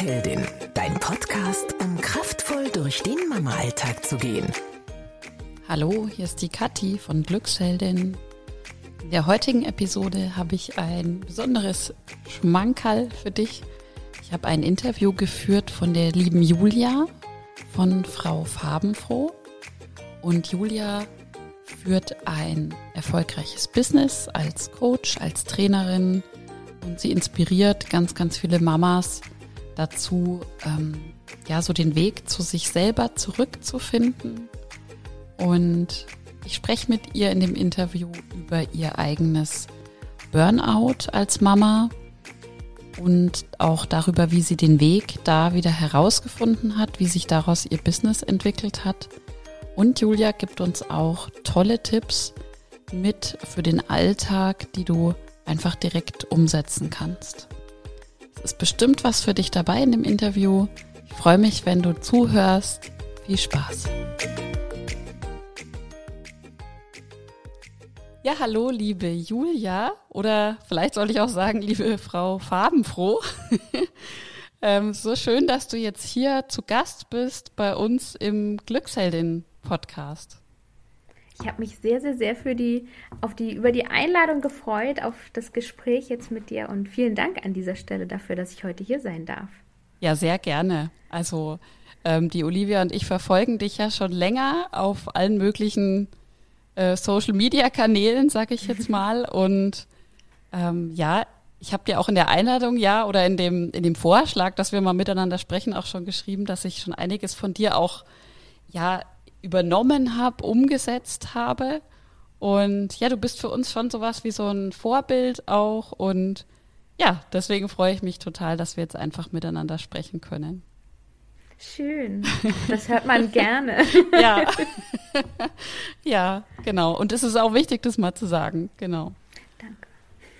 Glücksheldin, dein Podcast, um kraftvoll durch den Mama-Alltag zu gehen. Hallo, hier ist die Kathi von Glücksheldin. In der heutigen Episode habe ich ein besonderes Schmankerl für dich. Ich habe ein Interview geführt von der lieben Julia von Frau Farbenfroh. Und Julia führt ein erfolgreiches Business als Coach, als Trainerin und sie inspiriert ganz, ganz viele Mamas dazu, ähm, ja, so den Weg zu sich selber zurückzufinden. Und ich spreche mit ihr in dem Interview über ihr eigenes Burnout als Mama und auch darüber, wie sie den Weg da wieder herausgefunden hat, wie sich daraus ihr Business entwickelt hat. Und Julia gibt uns auch tolle Tipps mit für den Alltag, die du einfach direkt umsetzen kannst. Ist bestimmt was für dich dabei in dem Interview. Ich freue mich, wenn du zuhörst. Viel Spaß. Ja, hallo, liebe Julia. Oder vielleicht soll ich auch sagen, liebe Frau Farbenfroh. ähm, so schön, dass du jetzt hier zu Gast bist bei uns im Glücksheldin-Podcast. Ich habe mich sehr, sehr, sehr für die, auf die, über die Einladung gefreut, auf das Gespräch jetzt mit dir und vielen Dank an dieser Stelle dafür, dass ich heute hier sein darf. Ja, sehr gerne. Also ähm, die Olivia und ich verfolgen dich ja schon länger auf allen möglichen äh, Social-Media-Kanälen, sag ich jetzt mal. Und ähm, ja, ich habe dir auch in der Einladung, ja, oder in dem, in dem Vorschlag, dass wir mal miteinander sprechen, auch schon geschrieben, dass ich schon einiges von dir auch, ja, übernommen habe, umgesetzt habe. Und ja, du bist für uns schon sowas wie so ein Vorbild auch. Und ja, deswegen freue ich mich total, dass wir jetzt einfach miteinander sprechen können. Schön. Das hört man gerne. ja. ja, genau. Und es ist auch wichtig, das mal zu sagen. Genau. Danke.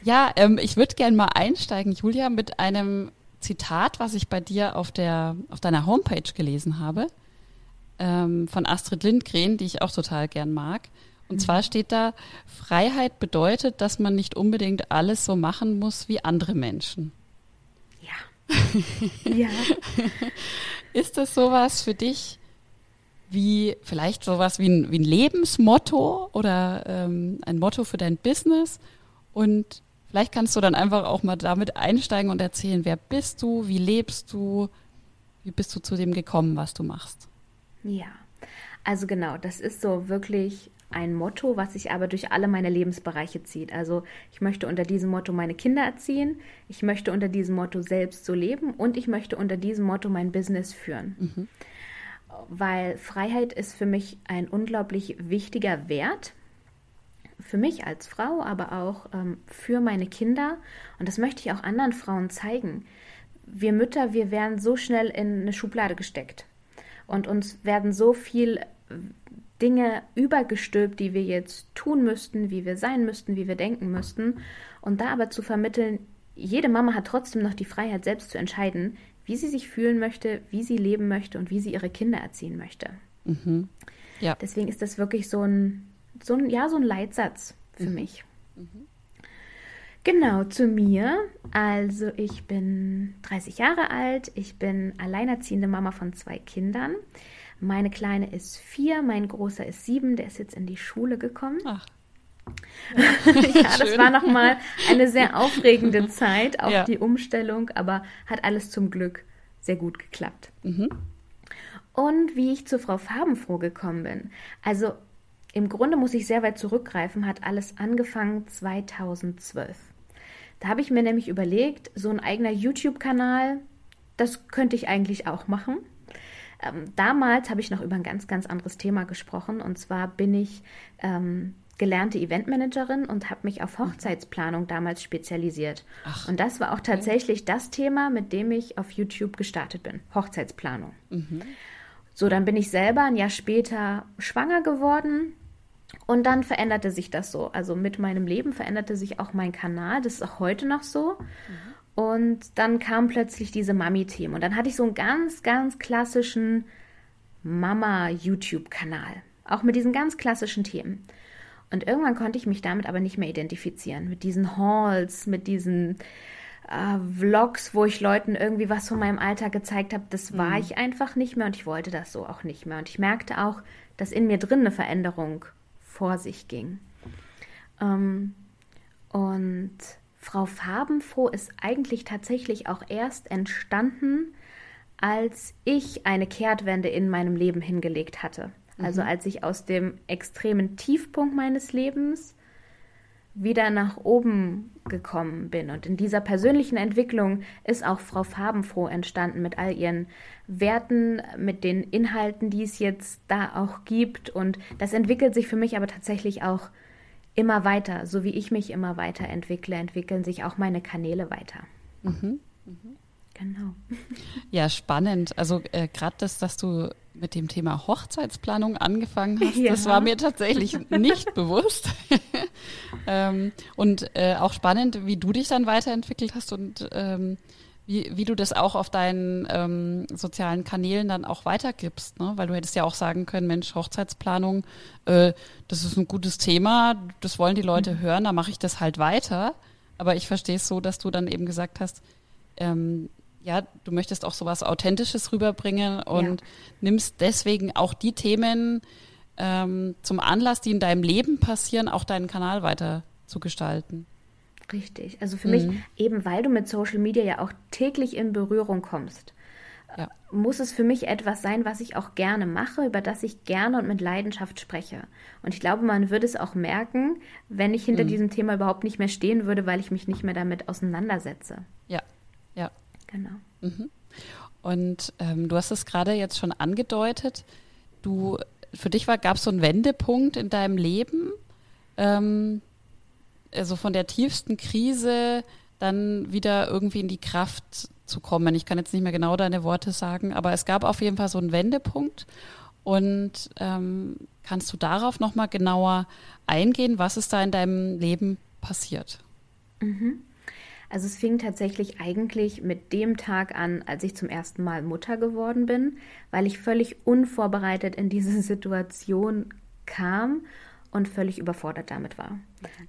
Ja, ähm, ich würde gerne mal einsteigen, Julia, mit einem Zitat, was ich bei dir auf der auf deiner Homepage gelesen habe ähm, von Astrid Lindgren, die ich auch total gern mag. Und mhm. zwar steht da, Freiheit bedeutet, dass man nicht unbedingt alles so machen muss wie andere Menschen. Ja. ja. Ist das sowas für dich wie vielleicht sowas wie ein, wie ein Lebensmotto oder ähm, ein Motto für dein Business? Und vielleicht kannst du dann einfach auch mal damit einsteigen und erzählen, wer bist du, wie lebst du, wie bist du zu dem gekommen, was du machst? Ja, also genau, das ist so wirklich ein Motto, was sich aber durch alle meine Lebensbereiche zieht. Also ich möchte unter diesem Motto meine Kinder erziehen, ich möchte unter diesem Motto selbst so leben und ich möchte unter diesem Motto mein Business führen. Mhm. Weil Freiheit ist für mich ein unglaublich wichtiger Wert. Für mich als Frau, aber auch ähm, für meine Kinder. Und das möchte ich auch anderen Frauen zeigen. Wir Mütter, wir werden so schnell in eine Schublade gesteckt. Und uns werden so viel Dinge übergestülpt, die wir jetzt tun müssten, wie wir sein müssten, wie wir denken müssten. Und da aber zu vermitteln, jede Mama hat trotzdem noch die Freiheit, selbst zu entscheiden, wie sie sich fühlen möchte, wie sie leben möchte und wie sie ihre Kinder erziehen möchte. Mhm. Ja. Deswegen ist das wirklich so ein, so ein, ja, so ein Leitsatz für mhm. mich. Mhm. Genau, zu mir. Also ich bin 30 Jahre alt, ich bin alleinerziehende Mama von zwei Kindern. Meine Kleine ist vier, mein Großer ist sieben, der ist jetzt in die Schule gekommen. Ach. ja, das war nochmal eine sehr aufregende Zeit, auch ja. die Umstellung, aber hat alles zum Glück sehr gut geklappt. Mhm. Und wie ich zu Frau Farbenfroh gekommen bin. Also im Grunde muss ich sehr weit zurückgreifen, hat alles angefangen 2012. Da habe ich mir nämlich überlegt, so ein eigener YouTube-Kanal, das könnte ich eigentlich auch machen. Ähm, damals habe ich noch über ein ganz, ganz anderes Thema gesprochen. Und zwar bin ich ähm, gelernte Eventmanagerin und habe mich auf Hochzeitsplanung damals spezialisiert. Ach, und das war auch tatsächlich das Thema, mit dem ich auf YouTube gestartet bin. Hochzeitsplanung. Mhm. So, dann bin ich selber ein Jahr später schwanger geworden und dann veränderte sich das so. Also mit meinem Leben veränderte sich auch mein Kanal. Das ist auch heute noch so. Mhm. Und dann kam plötzlich diese Mami-Themen. Und dann hatte ich so einen ganz, ganz klassischen Mama-YouTube-Kanal. Auch mit diesen ganz klassischen Themen. Und irgendwann konnte ich mich damit aber nicht mehr identifizieren. Mit diesen Halls, mit diesen äh, Vlogs, wo ich Leuten irgendwie was von meinem Alltag gezeigt habe, das war Mhm. ich einfach nicht mehr und ich wollte das so auch nicht mehr. Und ich merkte auch, dass in mir drin eine Veränderung vor sich ging. Ähm, und Frau Farbenfroh ist eigentlich tatsächlich auch erst entstanden, als ich eine Kehrtwende in meinem Leben hingelegt hatte. Also als ich aus dem extremen Tiefpunkt meines Lebens wieder nach oben gekommen bin. Und in dieser persönlichen Entwicklung ist auch Frau Farbenfroh entstanden mit all ihren Werten, mit den Inhalten, die es jetzt da auch gibt. Und das entwickelt sich für mich aber tatsächlich auch immer weiter. So wie ich mich immer weiterentwickle, entwickeln sich auch meine Kanäle weiter. Genau. Ja, spannend. Also äh, gerade das, dass du mit dem Thema Hochzeitsplanung angefangen hast, Ja. das war mir tatsächlich nicht bewusst. ähm, und äh, auch spannend, wie du dich dann weiterentwickelt hast und ähm, wie, wie du das auch auf deinen ähm, sozialen Kanälen dann auch weitergibst. Ne? Weil du hättest ja auch sagen können, Mensch, Hochzeitsplanung, äh, das ist ein gutes Thema, das wollen die Leute hören, da mache ich das halt weiter. Aber ich verstehe es so, dass du dann eben gesagt hast, ähm, ja, du möchtest auch sowas Authentisches rüberbringen und Ja. nimmst deswegen auch die Themen ähm, zum Anlass, die in deinem Leben passieren, auch deinen Kanal weiter zu gestalten. Richtig. Also für Mhm. mich, eben weil du mit Social Media ja auch täglich in Berührung kommst, Ja. muss es für mich etwas sein, was ich auch gerne mache, über das ich gerne und mit Leidenschaft spreche. Und ich glaube, man würde es auch merken, wenn ich Mhm. hinter diesem Thema überhaupt nicht mehr stehen würde, weil ich mich nicht mehr damit auseinandersetze. Ja, ja. Genau. Und ähm, du hast es gerade jetzt schon angedeutet. Du, für dich war, gab es so einen Wendepunkt in deinem Leben, ähm, also von der tiefsten Krise dann wieder irgendwie in die Kraft zu kommen. Ich kann jetzt nicht mehr genau deine Worte sagen, aber es gab auf jeden Fall so einen Wendepunkt. Und ähm, kannst du darauf nochmal genauer eingehen, was ist da in deinem Leben passiert? Also es fing tatsächlich eigentlich mit dem Tag an, als ich zum ersten Mal Mutter geworden bin, weil ich völlig unvorbereitet in diese Situation kam und völlig überfordert damit war.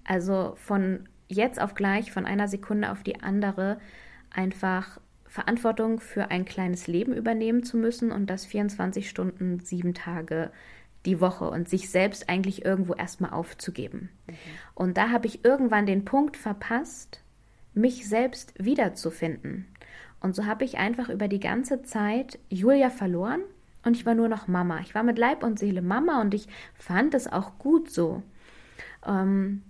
Also von jetzt auf gleich, von einer Sekunde auf die andere, einfach Verantwortung für ein kleines Leben übernehmen zu müssen und das 24 Stunden, sieben Tage die Woche und sich selbst eigentlich irgendwo erstmal aufzugeben. Und da habe ich irgendwann den Punkt verpasst, mich selbst wiederzufinden. Und so habe ich einfach über die ganze Zeit Julia verloren und ich war nur noch Mama. Ich war mit Leib und Seele Mama und ich fand es auch gut so. Ähm,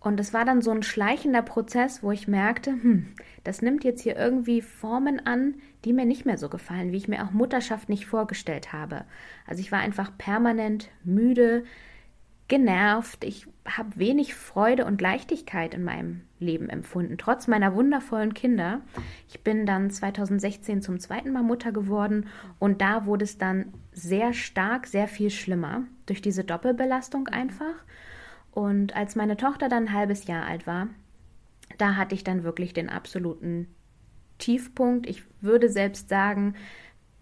und es war dann so ein schleichender Prozess, wo ich merkte, hm, das nimmt jetzt hier irgendwie Formen an, die mir nicht mehr so gefallen, wie ich mir auch Mutterschaft nicht vorgestellt habe. Also ich war einfach permanent müde, genervt. Ich habe wenig Freude und Leichtigkeit in meinem Leben empfunden, trotz meiner wundervollen Kinder. Ich bin dann 2016 zum zweiten Mal Mutter geworden und da wurde es dann sehr stark, sehr viel schlimmer durch diese Doppelbelastung einfach. Und als meine Tochter dann ein halbes Jahr alt war, da hatte ich dann wirklich den absoluten Tiefpunkt. Ich würde selbst sagen,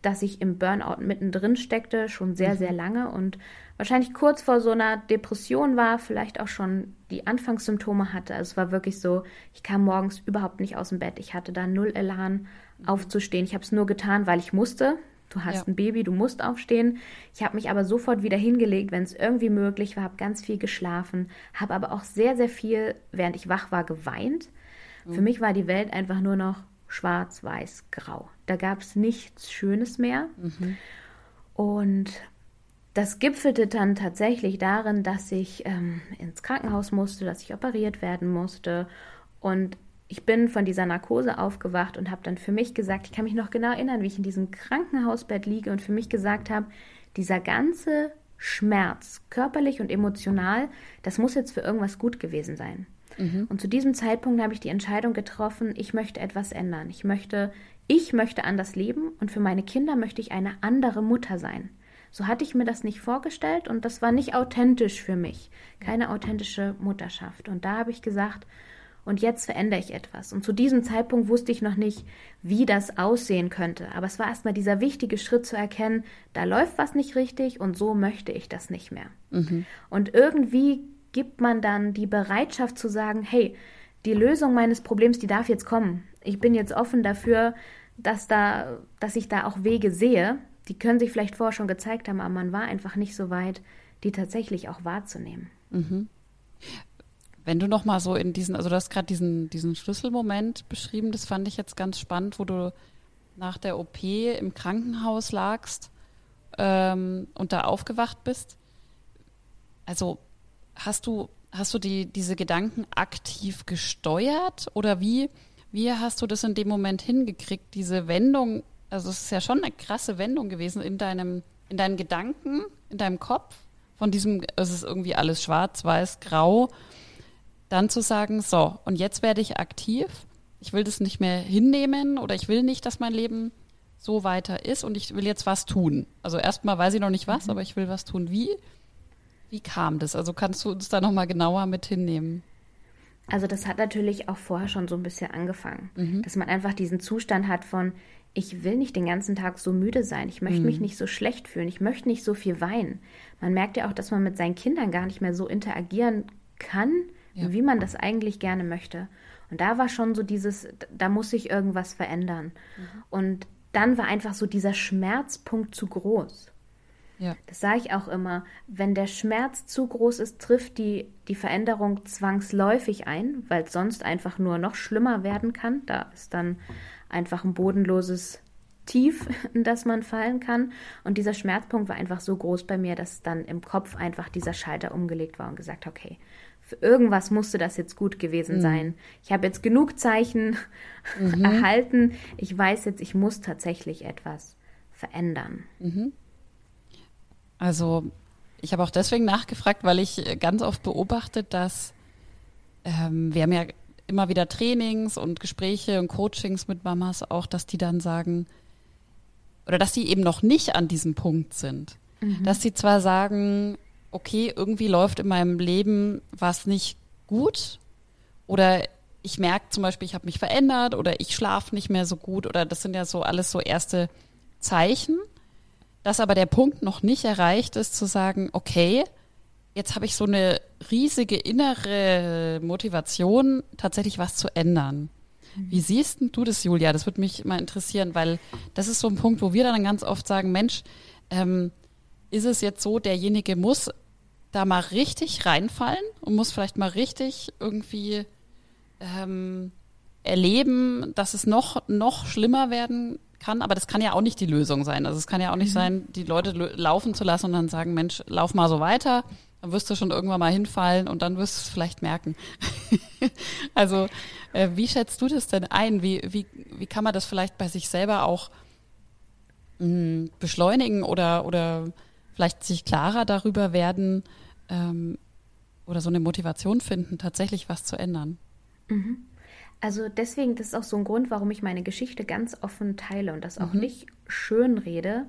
dass ich im Burnout mittendrin steckte, schon sehr, sehr lange und wahrscheinlich kurz vor so einer Depression war, vielleicht auch schon die Anfangssymptome hatte. Also es war wirklich so, ich kam morgens überhaupt nicht aus dem Bett. Ich hatte da null Elan aufzustehen. Ich habe es nur getan, weil ich musste. Du hast Ja. ein Baby, du musst aufstehen. Ich habe mich aber sofort wieder hingelegt, wenn es irgendwie möglich war, habe ganz viel geschlafen, habe aber auch sehr, sehr viel, während ich wach war, geweint. Für mich war die Welt einfach nur noch schwarz, weiß, grau. Da gab es nichts Schönes mehr. Und das gipfelte dann tatsächlich darin, dass ich ähm, ins Krankenhaus musste, dass ich operiert werden musste. Und ich bin von dieser Narkose aufgewacht und habe dann für mich gesagt, ich kann mich noch genau erinnern, wie ich in diesem Krankenhausbett liege und für mich gesagt habe, dieser ganze Schmerz, körperlich und emotional, das muss jetzt für irgendwas gut gewesen sein. Und zu diesem Zeitpunkt habe ich die Entscheidung getroffen, ich möchte etwas ändern. Ich möchte, ich möchte anders leben und für meine Kinder möchte ich eine andere Mutter sein. So hatte ich mir das nicht vorgestellt und das war nicht authentisch für mich. Keine authentische Mutterschaft. Und da habe ich gesagt, und jetzt verändere ich etwas. Und zu diesem Zeitpunkt wusste ich noch nicht, wie das aussehen könnte. Aber es war erstmal dieser wichtige Schritt zu erkennen, da läuft was nicht richtig und so möchte ich das nicht mehr. Und irgendwie gibt man dann die Bereitschaft zu sagen, hey, die Lösung meines Problems, die darf jetzt kommen. Ich bin jetzt offen dafür, dass da, dass ich da auch Wege sehe. Die können sich vielleicht vorher schon gezeigt haben, aber man war einfach nicht so weit, die tatsächlich auch wahrzunehmen. Mhm. Wenn du noch mal so in diesen, also du hast gerade diesen, diesen Schlüsselmoment beschrieben, das fand ich jetzt ganz spannend, wo du nach der OP im Krankenhaus lagst ähm, und da aufgewacht bist. Also hast du, hast du die, diese Gedanken aktiv gesteuert oder wie, wie hast du das in dem Moment hingekriegt, diese Wendung? Also es ist ja schon eine krasse Wendung gewesen in deinem, in deinen Gedanken, in deinem Kopf, von diesem, es ist irgendwie alles schwarz, weiß, grau dann zu sagen, so, und jetzt werde ich aktiv, ich will das nicht mehr hinnehmen oder ich will nicht, dass mein Leben so weiter ist und ich will jetzt was tun. Also erstmal weiß ich noch nicht was, mhm. aber ich will was tun. Wie, wie kam das? Also kannst du uns da nochmal genauer mit hinnehmen? Also das hat natürlich auch vorher schon so ein bisschen angefangen, mhm. dass man einfach diesen Zustand hat von, ich will nicht den ganzen Tag so müde sein, ich möchte mhm. mich nicht so schlecht fühlen, ich möchte nicht so viel weinen. Man merkt ja auch, dass man mit seinen Kindern gar nicht mehr so interagieren kann, ja. wie man das eigentlich gerne möchte. Und da war schon so dieses, da muss sich irgendwas verändern. Mhm. Und dann war einfach so dieser Schmerzpunkt zu groß. Ja. Das sage ich auch immer. Wenn der Schmerz zu groß ist, trifft die, die Veränderung zwangsläufig ein, weil es sonst einfach nur noch schlimmer werden kann. Da ist dann einfach ein bodenloses Tief, in das man fallen kann. Und dieser Schmerzpunkt war einfach so groß bei mir, dass dann im Kopf einfach dieser Schalter umgelegt war und gesagt, okay, für irgendwas musste das jetzt gut gewesen mhm. sein. Ich habe jetzt genug Zeichen mhm. erhalten. Ich weiß jetzt, ich muss tatsächlich etwas verändern. Mhm. Also ich habe auch deswegen nachgefragt, weil ich ganz oft beobachte, dass ähm, wir haben ja immer wieder Trainings und Gespräche und Coachings mit Mamas auch, dass die dann sagen, oder dass die eben noch nicht an diesem Punkt sind. Mhm. Dass sie zwar sagen, okay, irgendwie läuft in meinem Leben was nicht gut oder ich merke zum Beispiel, ich habe mich verändert oder ich schlafe nicht mehr so gut oder das sind ja so alles so erste Zeichen, dass aber der Punkt noch nicht erreicht ist, zu sagen, okay, jetzt habe ich so eine riesige innere Motivation, tatsächlich was zu ändern. Wie siehst du das, Julia? Das würde mich mal interessieren, weil das ist so ein Punkt, wo wir dann ganz oft sagen, Mensch, ähm, ist es jetzt so, derjenige muss da mal richtig reinfallen und muss vielleicht mal richtig irgendwie ähm, erleben, dass es noch, noch schlimmer werden kann. Aber das kann ja auch nicht die Lösung sein. Also es kann ja auch nicht mhm. sein, die Leute laufen zu lassen und dann sagen, Mensch, lauf mal so weiter. Dann wirst du schon irgendwann mal hinfallen und dann wirst du es vielleicht merken. also äh, wie schätzt du das denn ein? Wie, wie, wie kann man das vielleicht bei sich selber auch mh, hm, beschleunigen oder, oder vielleicht sich klarer darüber werden, ähm, oder so eine Motivation finden, tatsächlich was zu ändern. Mhm. Also deswegen, das ist auch so ein Grund, warum ich meine Geschichte ganz offen teile und das auch mhm. nicht schön rede,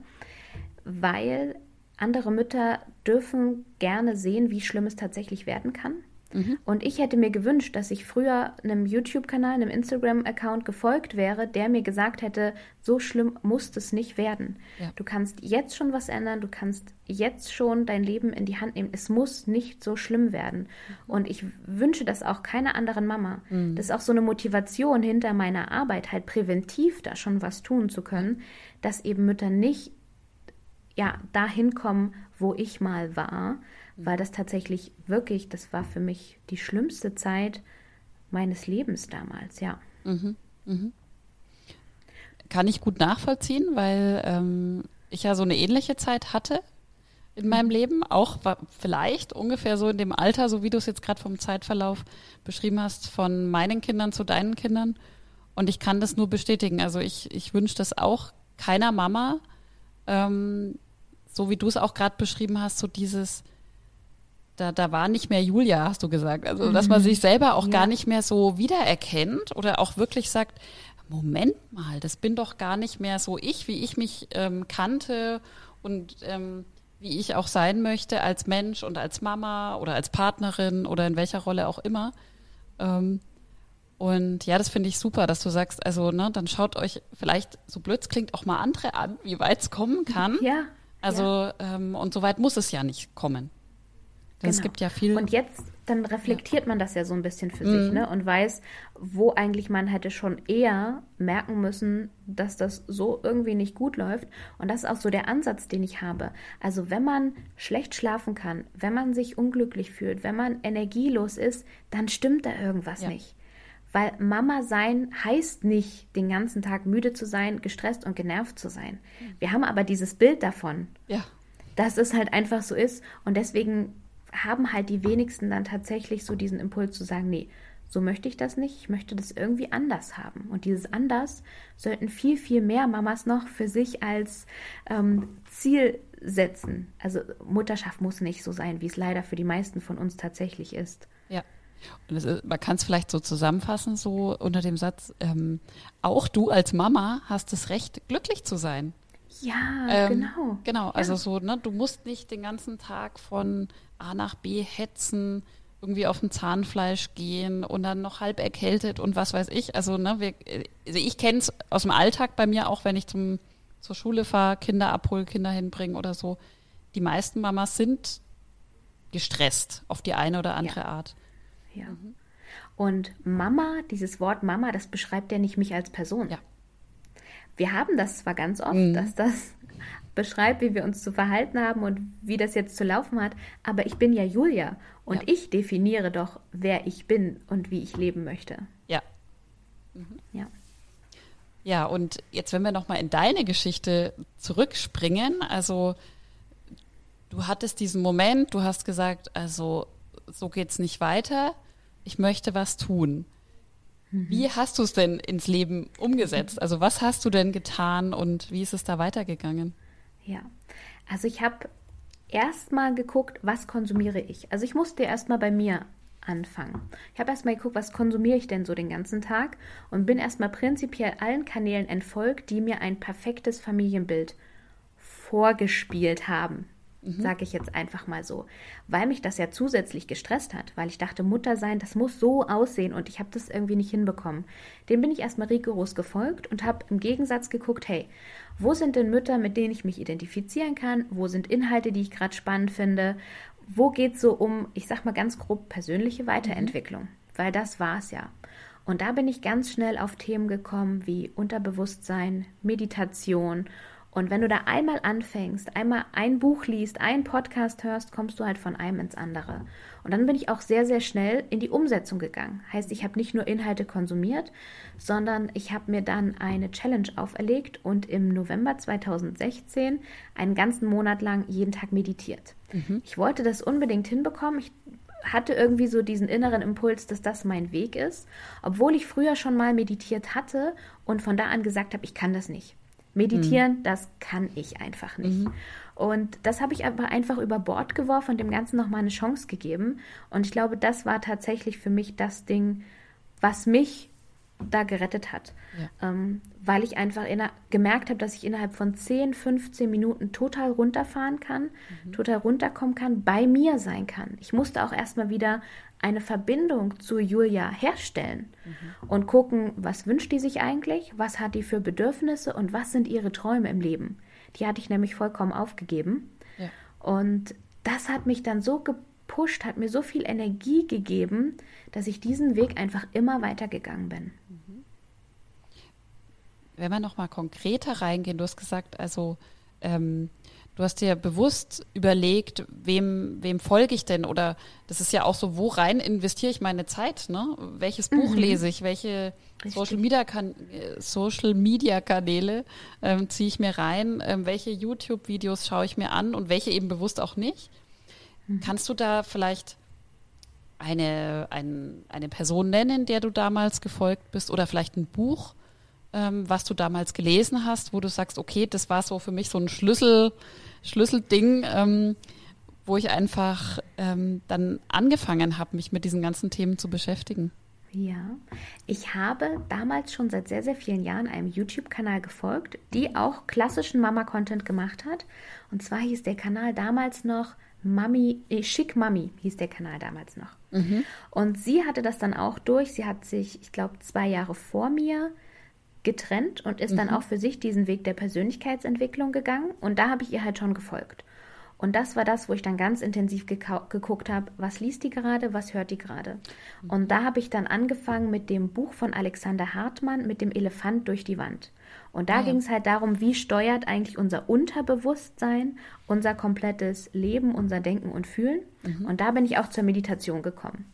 weil andere Mütter dürfen gerne sehen, wie schlimm es tatsächlich werden kann. Mhm. Und ich hätte mir gewünscht, dass ich früher einem YouTube-Kanal, einem Instagram-Account gefolgt wäre, der mir gesagt hätte, so schlimm muss es nicht werden. Ja. Du kannst jetzt schon was ändern, du kannst jetzt schon dein Leben in die Hand nehmen. Es muss nicht so schlimm werden. Mhm. Und ich wünsche das auch keiner anderen Mama. Mhm. Das ist auch so eine Motivation hinter meiner Arbeit, halt präventiv da schon was tun zu können, dass eben Mütter nicht ja, dahin kommen, wo ich mal war, weil das tatsächlich wirklich, das war für mich die schlimmste Zeit meines Lebens damals, ja. Mhm, mh. Kann ich gut nachvollziehen, weil ähm, ich ja so eine ähnliche Zeit hatte in meinem Leben, auch vielleicht ungefähr so in dem Alter, so wie du es jetzt gerade vom Zeitverlauf beschrieben hast, von meinen Kindern zu deinen Kindern. Und ich kann das nur bestätigen. Also ich, ich wünsche das auch keiner Mama, ähm, so wie du es auch gerade beschrieben hast, so dieses, da, da war nicht mehr Julia, hast du gesagt. Also, dass man mhm. sich selber auch ja. gar nicht mehr so wiedererkennt oder auch wirklich sagt, Moment mal, das bin doch gar nicht mehr so ich, wie ich mich ähm, kannte und ähm, wie ich auch sein möchte als Mensch und als Mama oder als Partnerin oder in welcher Rolle auch immer. Ähm, und ja, das finde ich super, dass du sagst, also, ne, dann schaut euch vielleicht, so blöd es klingt, auch mal andere an, wie weit es kommen kann. Ja. Also, ja. Ähm, und so weit muss es ja nicht kommen. Genau. Es gibt ja viel. Und jetzt, dann reflektiert ja. man das ja so ein bisschen für mhm. sich, ne? Und weiß, wo eigentlich man hätte schon eher merken müssen, dass das so irgendwie nicht gut läuft. Und das ist auch so der Ansatz, den ich habe. Also wenn man schlecht schlafen kann, wenn man sich unglücklich fühlt, wenn man energielos ist, dann stimmt da irgendwas ja. nicht. Weil Mama sein heißt nicht, den ganzen Tag müde zu sein, gestresst und genervt zu sein. Mhm. Wir haben aber dieses Bild davon. Ja. Dass es halt einfach so ist. Und deswegen haben halt die wenigsten dann tatsächlich so diesen Impuls zu sagen, nee, so möchte ich das nicht, ich möchte das irgendwie anders haben. Und dieses anders sollten viel, viel mehr Mamas noch für sich als ähm, Ziel setzen. Also Mutterschaft muss nicht so sein, wie es leider für die meisten von uns tatsächlich ist. Ja. Und ist, man kann es vielleicht so zusammenfassen, so unter dem Satz, ähm, auch du als Mama hast das Recht, glücklich zu sein. Ja, ähm, genau. Genau, also ja. so, ne, du musst nicht den ganzen Tag von A nach B hetzen, irgendwie auf dem Zahnfleisch gehen und dann noch halb erkältet und was weiß ich. Also, ne, wir, also ich kenne es aus dem Alltag bei mir, auch wenn ich zum, zur Schule fahre, Kinder abhole, Kinder hinbringen oder so. Die meisten Mamas sind gestresst auf die eine oder andere ja. Art. Ja. Mhm. Und Mama, dieses Wort Mama, das beschreibt ja nicht mich als Person. Ja. Wir haben das zwar ganz oft, mhm. dass das beschreibt, wie wir uns zu verhalten haben und wie das jetzt zu laufen hat, aber ich bin ja Julia und ja. ich definiere doch, wer ich bin und wie ich leben möchte. Ja. Mhm. Ja. Ja, und jetzt, wenn wir nochmal in deine Geschichte zurückspringen, also du hattest diesen Moment, du hast gesagt, also so geht es nicht weiter, ich möchte was tun. Mhm. Wie hast du es denn ins Leben umgesetzt? Also was hast du denn getan und wie ist es da weitergegangen? Ja, also ich habe erstmal geguckt, was konsumiere ich. Also ich musste erstmal bei mir anfangen. Ich habe erstmal geguckt, was konsumiere ich denn so den ganzen Tag und bin erstmal prinzipiell allen Kanälen entfolgt, die mir ein perfektes Familienbild vorgespielt haben mhm. sage ich jetzt einfach mal so, weil mich das ja zusätzlich gestresst hat, weil ich dachte, Mutter sein, das muss so aussehen und ich habe das irgendwie nicht hinbekommen. Dem bin ich erstmal rigoros gefolgt und habe im Gegensatz geguckt, hey, wo sind denn Mütter, mit denen ich mich identifizieren kann? Wo sind Inhalte, die ich gerade spannend finde? Wo geht es so um, ich sag mal ganz grob, persönliche Weiterentwicklung? Mhm. Weil das war es ja. Und da bin ich ganz schnell auf Themen gekommen wie Unterbewusstsein, Meditation und wenn du da einmal anfängst, einmal ein Buch liest, einen Podcast hörst, kommst du halt von einem ins andere. Und dann bin ich auch sehr, sehr schnell in die Umsetzung gegangen. Heißt, ich habe nicht nur Inhalte konsumiert, sondern ich habe mir dann eine Challenge auferlegt und im November 2016 einen ganzen Monat lang jeden Tag meditiert. Mhm. Ich wollte das unbedingt hinbekommen. Ich hatte irgendwie so diesen inneren Impuls, dass das mein Weg ist, obwohl ich früher schon mal meditiert hatte und von da an gesagt habe, ich kann das nicht. Meditieren, mhm. das kann ich einfach nicht. Mhm. Und das habe ich aber einfach über Bord geworfen und dem Ganzen nochmal eine Chance gegeben. Und ich glaube, das war tatsächlich für mich das Ding, was mich da gerettet hat. Ja. Ähm, weil ich einfach gemerkt habe, dass ich innerhalb von 10, 15 Minuten total runterfahren kann, mhm. total runterkommen kann, bei mir sein kann. Ich musste auch erstmal wieder eine Verbindung zu Julia herstellen mhm. und gucken, was wünscht die sich eigentlich, was hat die für Bedürfnisse und was sind ihre Träume im Leben. Die hatte ich nämlich vollkommen aufgegeben. Ja. Und das hat mich dann so gepusht, hat mir so viel Energie gegeben, dass ich diesen Weg einfach immer weitergegangen bin. Mhm. Wenn wir nochmal konkreter reingehen, du hast gesagt, also ähm, Du hast dir bewusst überlegt, wem, wem folge ich denn? Oder das ist ja auch so, wo rein investiere ich meine Zeit? Ne? Welches Buch mhm. lese ich? Welche Social Media, kan Social Media Kanäle ähm, ziehe ich mir rein? Ähm, welche YouTube-Videos schaue ich mir an und welche eben bewusst auch nicht? Mhm. Kannst du da vielleicht eine, ein, eine Person nennen, der du damals gefolgt bist oder vielleicht ein Buch? Ähm, was du damals gelesen hast, wo du sagst, okay, das war so für mich so ein Schlüssel, Schlüsselding, ähm, wo ich einfach ähm, dann angefangen habe, mich mit diesen ganzen Themen zu beschäftigen. Ja, ich habe damals schon seit sehr, sehr vielen Jahren einem YouTube-Kanal gefolgt, die auch klassischen Mama-Content gemacht hat. Und zwar hieß der Kanal damals noch Mami, äh, Schick Mami hieß der Kanal damals noch. Mhm. Und sie hatte das dann auch durch. Sie hat sich, ich glaube, zwei Jahre vor mir getrennt und ist mhm. dann auch für sich diesen Weg der Persönlichkeitsentwicklung gegangen. Und da habe ich ihr halt schon gefolgt. Und das war das, wo ich dann ganz intensiv geguckt habe, was liest die gerade, was hört die gerade. Und da habe ich dann angefangen mit dem Buch von Alexander Hartmann, mit dem Elefant durch die Wand. Und da ah, ja. ging es halt darum, wie steuert eigentlich unser Unterbewusstsein unser komplettes Leben, unser Denken und Fühlen. Mhm. Und da bin ich auch zur Meditation gekommen.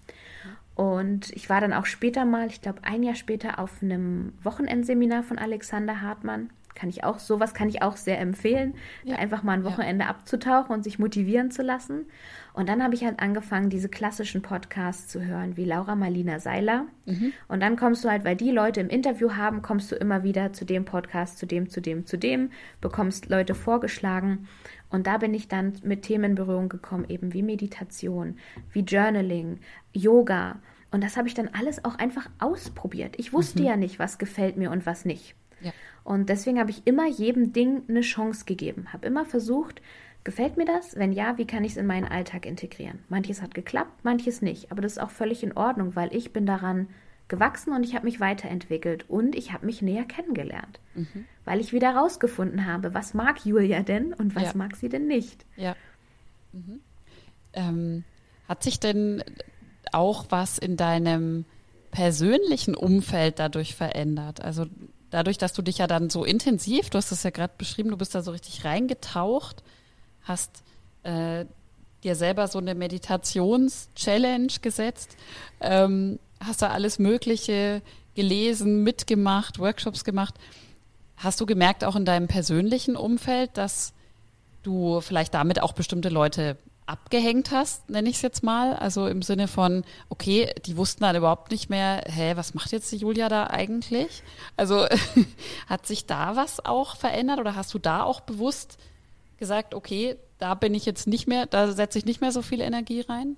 Und ich war dann auch später mal, ich glaube ein Jahr später, auf einem Wochenendseminar von Alexander Hartmann. Kann ich auch, sowas kann ich auch sehr empfehlen, ja. da einfach mal ein Wochenende ja. abzutauchen und sich motivieren zu lassen. Und dann habe ich halt angefangen, diese klassischen Podcasts zu hören, wie Laura Marlina Seiler. Mhm. Und dann kommst du halt, weil die Leute im Interview haben, kommst du immer wieder zu dem Podcast, zu dem, zu dem, zu dem, bekommst Leute vorgeschlagen. Und da bin ich dann mit Themen in Berührung gekommen, eben wie Meditation, wie Journaling, Yoga. Und das habe ich dann alles auch einfach ausprobiert. Ich wusste mhm. ja nicht, was gefällt mir und was nicht. Ja. Und deswegen habe ich immer jedem Ding eine Chance gegeben. Habe immer versucht, gefällt mir das? Wenn ja, wie kann ich es in meinen Alltag integrieren? Manches hat geklappt, manches nicht. Aber das ist auch völlig in Ordnung, weil ich bin daran gewachsen und ich habe mich weiterentwickelt und ich habe mich näher kennengelernt. Mhm. Weil ich wieder rausgefunden habe, was mag Julia denn und was ja. mag sie denn nicht. Ja. Mhm. Ähm, hat sich denn auch was in deinem persönlichen Umfeld dadurch verändert? Also dadurch, dass du dich ja dann so intensiv, du hast es ja gerade beschrieben, du bist da so richtig reingetaucht, hast äh, dir selber so eine Meditations-Challenge gesetzt, ähm, hast da alles Mögliche gelesen, mitgemacht, Workshops gemacht. Hast du gemerkt, auch in deinem persönlichen Umfeld, dass du vielleicht damit auch bestimmte Leute abgehängt hast, nenne ich es jetzt mal. Also im Sinne von, okay, die wussten dann überhaupt nicht mehr, hä, was macht jetzt die Julia da eigentlich? Also hat sich da was auch verändert oder hast du da auch bewusst gesagt, okay, da bin ich jetzt nicht mehr, da setze ich nicht mehr so viel Energie rein?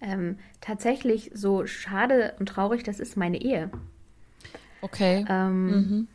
Ähm, tatsächlich, so schade und traurig, das ist meine Ehe. Okay. Ähm, mhm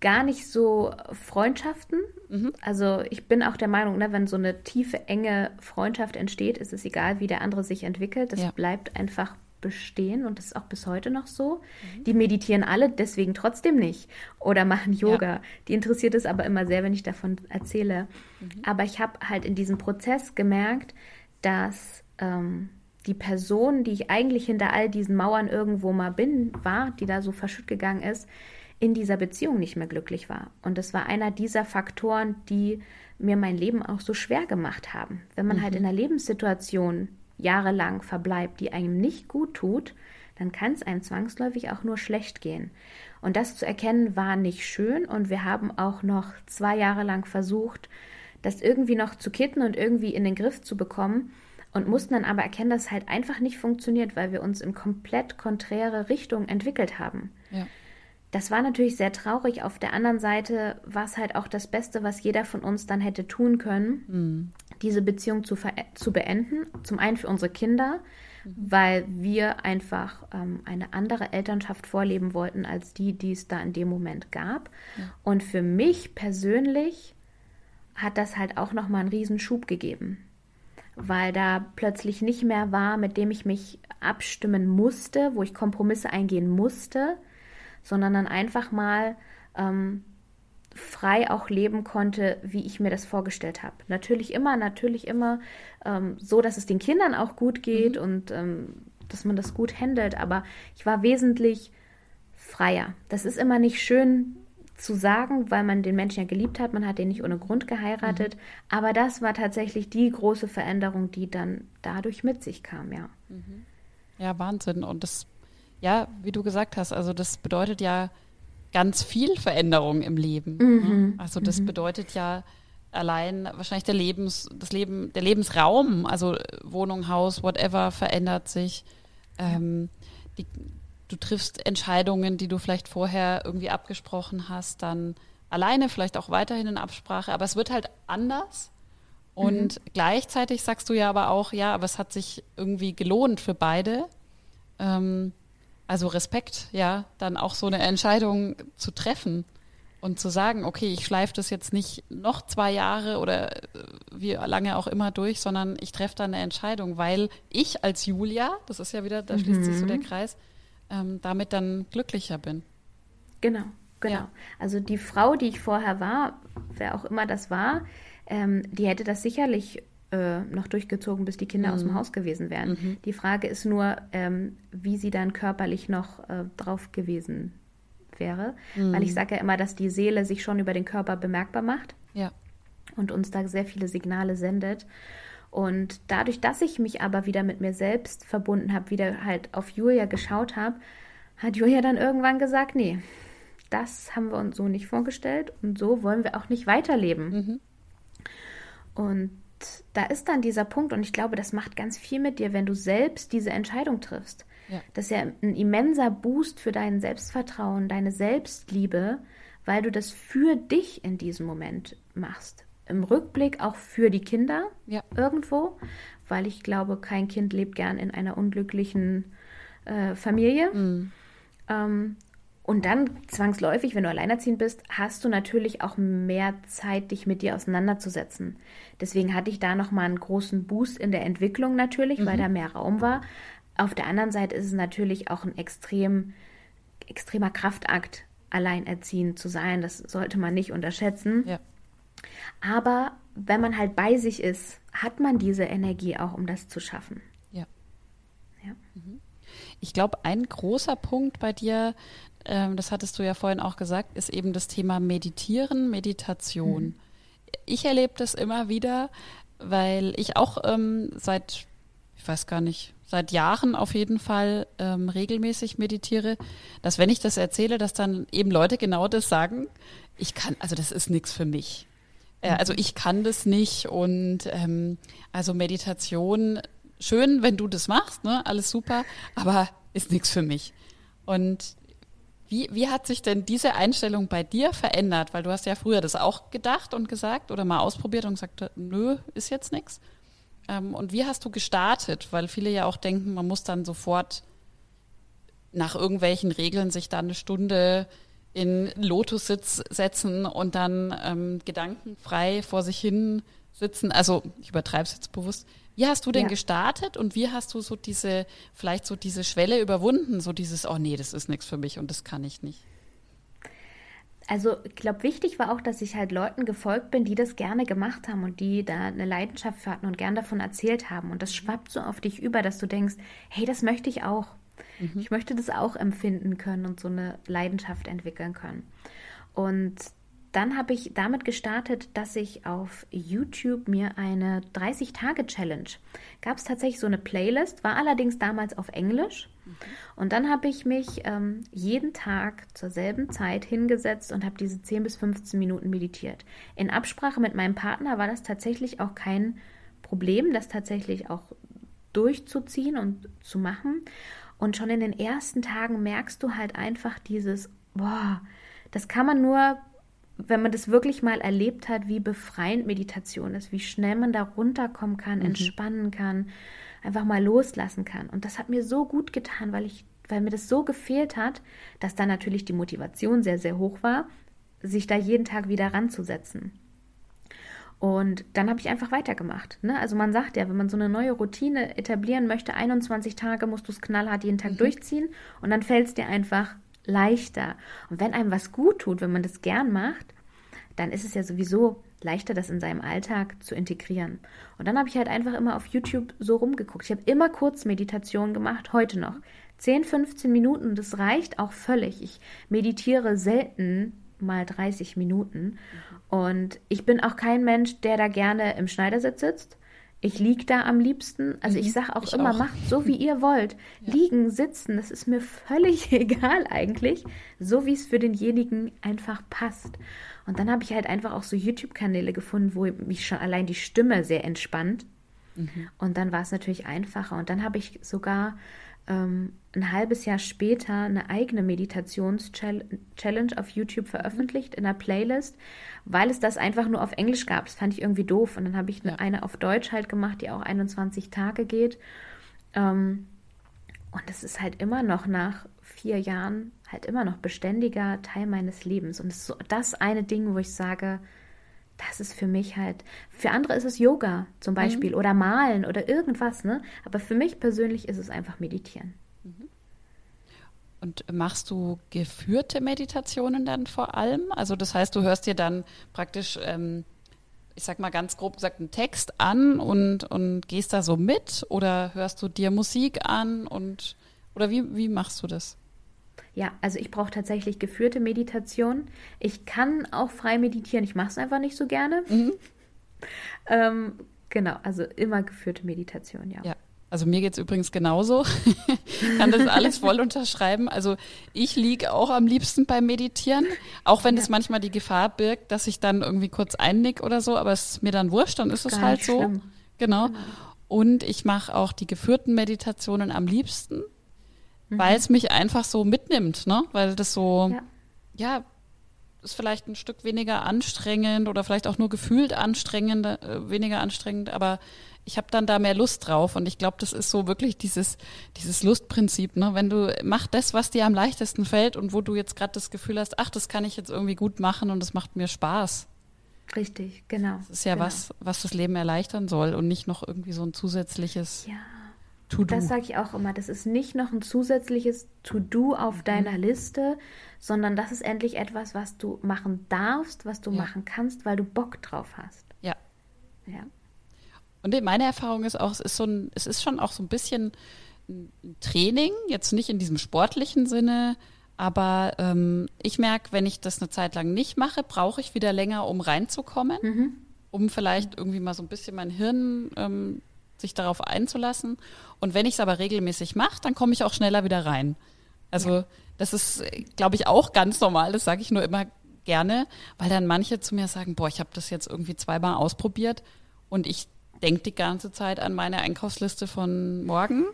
gar nicht so Freundschaften. Mhm. Also ich bin auch der Meinung, ne, wenn so eine tiefe, enge Freundschaft entsteht, ist es egal, wie der andere sich entwickelt. Das ja. bleibt einfach bestehen und das ist auch bis heute noch so. Mhm. Die meditieren alle deswegen trotzdem nicht oder machen Yoga. Ja. Die interessiert es aber immer sehr, wenn ich davon erzähle. Mhm. Aber ich habe halt in diesem Prozess gemerkt, dass ähm, die Person, die ich eigentlich hinter all diesen Mauern irgendwo mal bin, war, die da so verschütt gegangen ist, in dieser Beziehung nicht mehr glücklich war. Und das war einer dieser Faktoren, die mir mein Leben auch so schwer gemacht haben. Wenn man halt mhm. halt in einer Lebenssituation jahrelang verbleibt, die einem nicht gut tut, dann kann es einem zwangsläufig auch nur schlecht gehen. Und das zu erkennen war nicht schön und wir haben auch noch zwei Jahre lang versucht, das irgendwie noch zu kitten und irgendwie in den Griff zu bekommen und mussten dann aber erkennen, dass es halt einfach nicht funktioniert, weil wir uns in komplett konträre Richtung entwickelt haben. Ja. Das war natürlich sehr traurig. Auf der anderen Seite war es halt auch das Beste, was jeder von uns dann hätte tun können, mhm. diese Beziehung zu, zu beenden. Zum einen für unsere Kinder, mhm. weil wir einfach ähm, eine andere Elternschaft vorleben wollten als die, die es da in dem Moment gab. Ja. Und für mich persönlich hat das halt auch nochmal einen Riesenschub gegeben weil da plötzlich nicht mehr war, mit dem ich mich abstimmen musste, wo ich Kompromisse eingehen musste, sondern dann einfach mal ähm, frei auch leben konnte, wie ich mir das vorgestellt habe. Natürlich immer, natürlich immer ähm, so, dass es den Kindern auch gut geht mhm. und ähm, dass man das gut handelt, aber ich war wesentlich freier. Das ist immer nicht schön zu sagen, weil man den Menschen ja geliebt hat, man hat den nicht ohne Grund geheiratet, mhm. aber das war tatsächlich die große Veränderung, die dann dadurch mit sich kam, ja. Mhm. Ja, Wahnsinn. Und das ja, wie du gesagt hast, also das bedeutet ja ganz viel Veränderung im Leben. Ne? Mhm. Also das mhm. bedeutet ja allein wahrscheinlich der Lebens, das Leben, der Lebensraum, also Wohnung, Haus, whatever, verändert sich. Ähm, die, du triffst Entscheidungen, die du vielleicht vorher irgendwie abgesprochen hast, dann alleine, vielleicht auch weiterhin in Absprache, aber es wird halt anders. Und mhm. gleichzeitig sagst du ja aber auch, ja, aber es hat sich irgendwie gelohnt für beide. Ähm, also Respekt, ja, dann auch so eine Entscheidung zu treffen und zu sagen, okay, ich schleife das jetzt nicht noch zwei Jahre oder äh, wie lange auch immer durch, sondern ich treffe dann eine Entscheidung, weil ich als Julia, das ist ja wieder, da schließt mhm. sich so der mhm. Kreis, ähm, damit dann glücklicher bin. Genau, genau. Ja. Also die Frau, die ich vorher war, wer auch immer das war, ähm, die hätte das sicherlich äh, noch durchgezogen, bis die Kinder mhm. aus dem mhm. Haus gewesen wären. Mhm. Die Frage ist nur, ähm, wie sie dann körperlich noch äh, drauf gewesen wäre. Mhm. Weil ich sage ja immer, dass die Seele sich schon über den Körper bemerkbar macht. Ja. Und uns da sehr viele Signale sendet. Und dadurch, dass ich mich aber wieder mit mir selbst verbunden habe, wieder halt auf Julia geschaut habe, hat Julia dann irgendwann gesagt, nee, das haben wir uns so nicht vorgestellt und so wollen wir auch nicht weiterleben. Mhm. Und da ist dann dieser Punkt und ich glaube, das macht ganz viel mit dir, wenn du selbst diese Entscheidung triffst. Ja. Das ist ja ein immenser Boost für dein Selbstvertrauen, deine Selbstliebe, weil du das für dich in diesem Moment machst. Im Rückblick auch für die Kinder ja. irgendwo, weil ich glaube, kein Kind lebt gern in einer unglücklichen äh, Familie. Mhm. Ähm, und dann zwangsläufig, wenn du alleinerziehend bist, hast du natürlich auch mehr Zeit, dich mit dir auseinanderzusetzen. Deswegen hatte ich da nochmal einen großen Boost in der Entwicklung natürlich, mhm. weil da mehr Raum war. Auf der anderen Seite ist es natürlich auch ein extrem, extremer Kraftakt, alleinerziehend zu sein. Das sollte man nicht unterschätzen. Ja. Aber wenn man halt bei sich ist, hat man diese Energie auch, um das zu schaffen. Ja. ja. Mhm. Ich glaube, ein großer Punkt bei dir, ähm, das hattest du ja vorhin auch gesagt, ist eben das Thema Meditieren, Meditation. Mhm. Ich erlebe das immer wieder, weil ich auch ähm, seit, ich weiß gar nicht, seit Jahren auf jeden Fall ähm, regelmäßig meditiere, dass wenn ich das erzähle, dass dann eben Leute genau das sagen, ich kann, also das ist nichts für mich. Äh, also ich kann das nicht und ähm, also Meditation, schön, wenn du das machst, ne, alles super, aber ist nichts für mich. Und wie, wie hat sich denn diese Einstellung bei dir verändert? Weil du hast ja früher das auch gedacht und gesagt oder mal ausprobiert und gesagt, nö, ist jetzt nichts. Ähm, und wie hast du gestartet? Weil viele ja auch denken, man muss dann sofort nach irgendwelchen Regeln sich dann eine Stunde in Lotussitz setzen und dann ähm, gedankenfrei vor sich hin sitzen. Also ich übertreibe es jetzt bewusst. Wie hast du denn ja. gestartet und wie hast du so diese, vielleicht so diese Schwelle überwunden, so dieses, oh nee, das ist nichts für mich und das kann ich nicht? Also ich glaube, wichtig war auch, dass ich halt Leuten gefolgt bin, die das gerne gemacht haben und die da eine Leidenschaft für hatten und gern davon erzählt haben. Und das schwappt so auf dich über, dass du denkst, hey, das möchte ich auch. Mhm. Ich möchte das auch empfinden können und so eine Leidenschaft entwickeln können. Und dann habe ich damit gestartet, dass ich auf YouTube mir eine 30-Tage-Challenge gab es tatsächlich so eine Playlist, war allerdings damals auf Englisch. Mhm. Und dann habe ich mich ähm, jeden Tag zur selben Zeit hingesetzt und habe diese 10 bis 15 Minuten meditiert. In Absprache mit meinem Partner war das tatsächlich auch kein Problem, das tatsächlich auch durchzuziehen und zu machen. Und schon in den ersten Tagen merkst du halt einfach dieses, boah, das kann man nur wenn man das wirklich mal erlebt hat, wie befreiend Meditation ist, wie schnell man da runterkommen kann, mhm. entspannen kann, einfach mal loslassen kann. Und das hat mir so gut getan, weil ich, weil mir das so gefehlt hat, dass da natürlich die Motivation sehr, sehr hoch war, sich da jeden Tag wieder ranzusetzen. Und dann habe ich einfach weitergemacht. Ne? Also man sagt ja, wenn man so eine neue Routine etablieren möchte, 21 Tage musst du es knallhart jeden Tag mhm. durchziehen und dann fällt es dir einfach leichter. Und wenn einem was gut tut, wenn man das gern macht, dann ist es ja sowieso leichter, das in seinem Alltag zu integrieren. Und dann habe ich halt einfach immer auf YouTube so rumgeguckt. Ich habe immer kurz Meditation gemacht, heute noch. 10, 15 Minuten, das reicht auch völlig. Ich meditiere selten mal 30 Minuten. Und ich bin auch kein Mensch, der da gerne im Schneidersitz sitzt. Ich liege da am liebsten. Also ich mhm. sage auch ich immer, auch. macht so, wie ihr wollt. Ja. Liegen, sitzen, das ist mir völlig egal eigentlich. So, wie es für denjenigen einfach passt. Und dann habe ich halt einfach auch so YouTube-Kanäle gefunden, wo mich schon allein die Stimme sehr entspannt. Mhm. Und dann war es natürlich einfacher. Und dann habe ich sogar ähm, ein halbes Jahr später eine eigene Meditations-Challenge auf YouTube veröffentlicht in einer Playlist, weil es das einfach nur auf Englisch gab. Das fand ich irgendwie doof. Und dann habe ich eine, eine, auf Deutsch halt gemacht, die auch 21 Tage geht. Ähm, und das ist halt immer noch nach vier Jahren halt immer noch beständiger Teil meines Lebens. Und es ist so das eine Ding, wo ich sage, das ist für mich halt, für andere ist es Yoga zum Beispiel mhm. oder Malen oder irgendwas, ne? Aber für mich persönlich ist es einfach Meditieren. Und machst du geführte Meditationen dann vor allem? Also das heißt, du hörst dir dann praktisch ähm, ich sag mal ganz grob gesagt, einen Text an und, und gehst da so mit oder hörst du dir Musik an und oder wie, wie machst du das? Ja, also ich brauche tatsächlich geführte Meditation. Ich kann auch frei meditieren, ich mache es einfach nicht so gerne. Mhm. ähm, genau, also immer geführte Meditation, ja. Ja, also mir geht es übrigens genauso. kann das alles voll unterschreiben. Also ich liege auch am liebsten beim Meditieren, auch wenn es manchmal die Gefahr birgt, dass ich dann irgendwie kurz einnick oder so, aber es ist mir dann wurscht, dann ist es halt so. Genau. genau. Und ich mache auch die geführten Meditationen am liebsten mhm. weil es mich einfach so mitnimmt, ne? Weil das so, ja. ja, ist vielleicht ein Stück weniger anstrengend oder vielleicht auch nur gefühlt anstrengend, äh, weniger anstrengend, aber ich habe dann da mehr Lust drauf und ich glaube, das ist so wirklich dieses dieses Lustprinzip, ne? Wenn du mach das, was dir am leichtesten fällt und wo du jetzt gerade das Gefühl hast, ach, das kann ich jetzt irgendwie gut machen und das macht mir Spaß. Richtig, genau. Das ist ja genau. was, was das Leben erleichtern soll und nicht noch irgendwie so ein zusätzliches ja To-Do. Das sage ich auch immer. Das ist nicht noch ein zusätzliches To-Do auf mhm. deiner Liste, sondern das ist endlich etwas, was du machen darfst, was du ja. machen kannst, weil du Bock drauf hast. Ja. Ja. Und meine Erfahrung ist auch, es ist so ein, es ist schon auch so ein bisschen ein Training, jetzt nicht in diesem sportlichen Sinne, aber ähm, ich merke, wenn ich das eine Zeit lang nicht mache, brauche ich wieder länger, um reinzukommen, mhm. um vielleicht irgendwie mal so ein bisschen mein Hirn ähm, sich darauf einzulassen. Und wenn ich es aber regelmäßig mache, dann komme ich auch schneller wieder rein. Also ja. das ist, glaube ich, auch ganz normal. Das sage ich nur immer gerne, weil dann manche zu mir sagen, boah, ich habe das jetzt irgendwie zweimal ausprobiert und ich denke die ganze Zeit an meine Einkaufsliste von morgen,